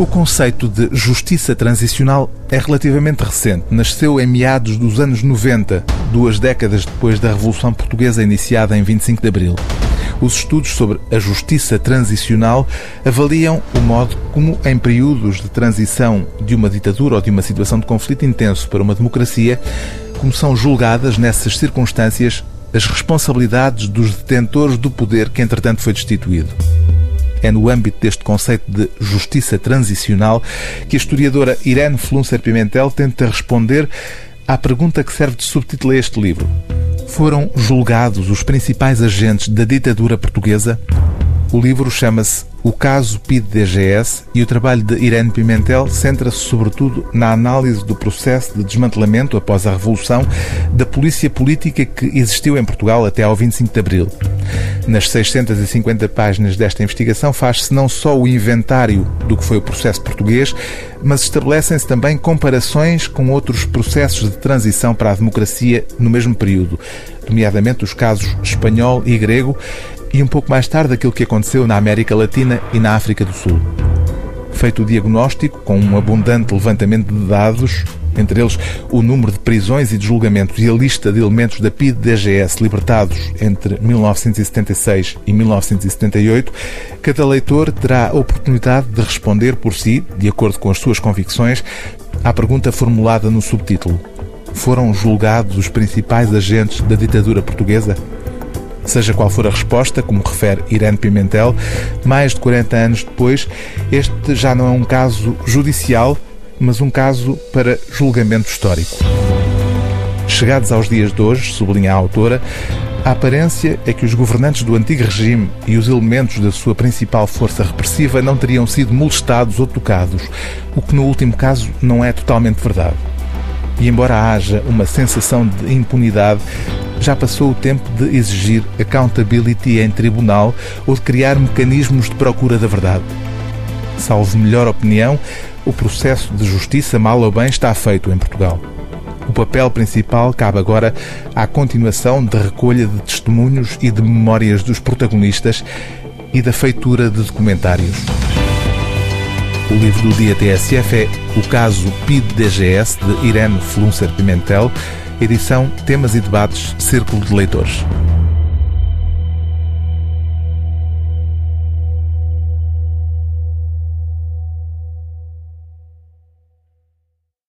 O conceito de justiça transicional é relativamente recente. Nasceu em meados dos anos 90, duas décadas depois da Revolução Portuguesa iniciada em 25 de Abril. Os estudos sobre a justiça transicional avaliam o modo como, em períodos de transição de uma ditadura ou de uma situação de conflito intenso para uma democracia, como são julgadas nessas circunstâncias as responsabilidades dos detentores do poder que, entretanto, foi destituído. É no âmbito deste conceito de justiça transicional que a historiadora Irene Flunser Pimentel tenta responder à pergunta que serve de subtítulo a este livro. Foram julgados os principais agentes da ditadura portuguesa? O livro chama-se O Caso PID-DGS e o trabalho de Irene Pimentel centra-se sobretudo na análise do processo de desmantelamento após a Revolução da polícia política que existiu em Portugal até ao 25 de Abril. Nas 650 páginas desta investigação faz-se não só o inventário do que foi o processo português, mas estabelecem-se também comparações com outros processos de transição para a democracia no mesmo período, nomeadamente os casos espanhol e grego, e um pouco mais tarde aquilo que aconteceu na América Latina e na África do Sul. Feito o diagnóstico, com um abundante levantamento de dados, entre eles o número de prisões e de julgamentos e a lista de elementos da PID-DGS libertados entre 1976 e 1978, cada leitor terá a oportunidade de responder por si, de acordo com as suas convicções, à pergunta formulada no subtítulo: Foram julgados os principais agentes da ditadura portuguesa? Seja qual for a resposta, como refere Irene Pimentel, mais de 40 anos depois, este já não é um caso judicial, mas um caso para julgamento histórico. Chegados aos dias de hoje, sublinha a autora, a aparência é que os governantes do antigo regime e os elementos da sua principal força repressiva não teriam sido molestados ou tocados, o que no último caso não é totalmente verdade. E embora haja uma sensação de impunidade, já passou o tempo de exigir accountability em tribunal ou de criar mecanismos de procura da verdade. Salvo melhor opinião, o processo de justiça, mal ou bem, está feito em Portugal. O papel principal cabe agora à continuação da recolha de testemunhos e de memórias dos protagonistas e da feitura de documentários. O livro do dia TSF é O Caso PID-DGS, de Irene Flunser Pimentel, edição Temas e Debates Círculo de Leitores.